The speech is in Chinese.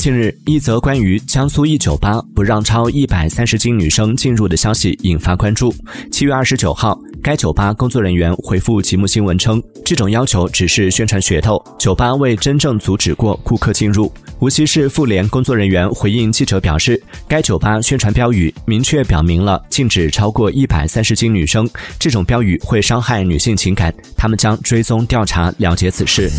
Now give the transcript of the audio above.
近日，一则关于江苏一酒吧不让超一百三十斤女生进入的消息引发关注。七月二十九号，该酒吧工作人员回复极目新闻称，这种要求只是宣传噱头，酒吧未真正阻止过顾客进入。无锡市妇联工作人员回应记者表示，该酒吧宣传标语明确表明了禁止超过一百三十斤女生，这种标语会伤害女性情感，他们将追踪调查了解此事。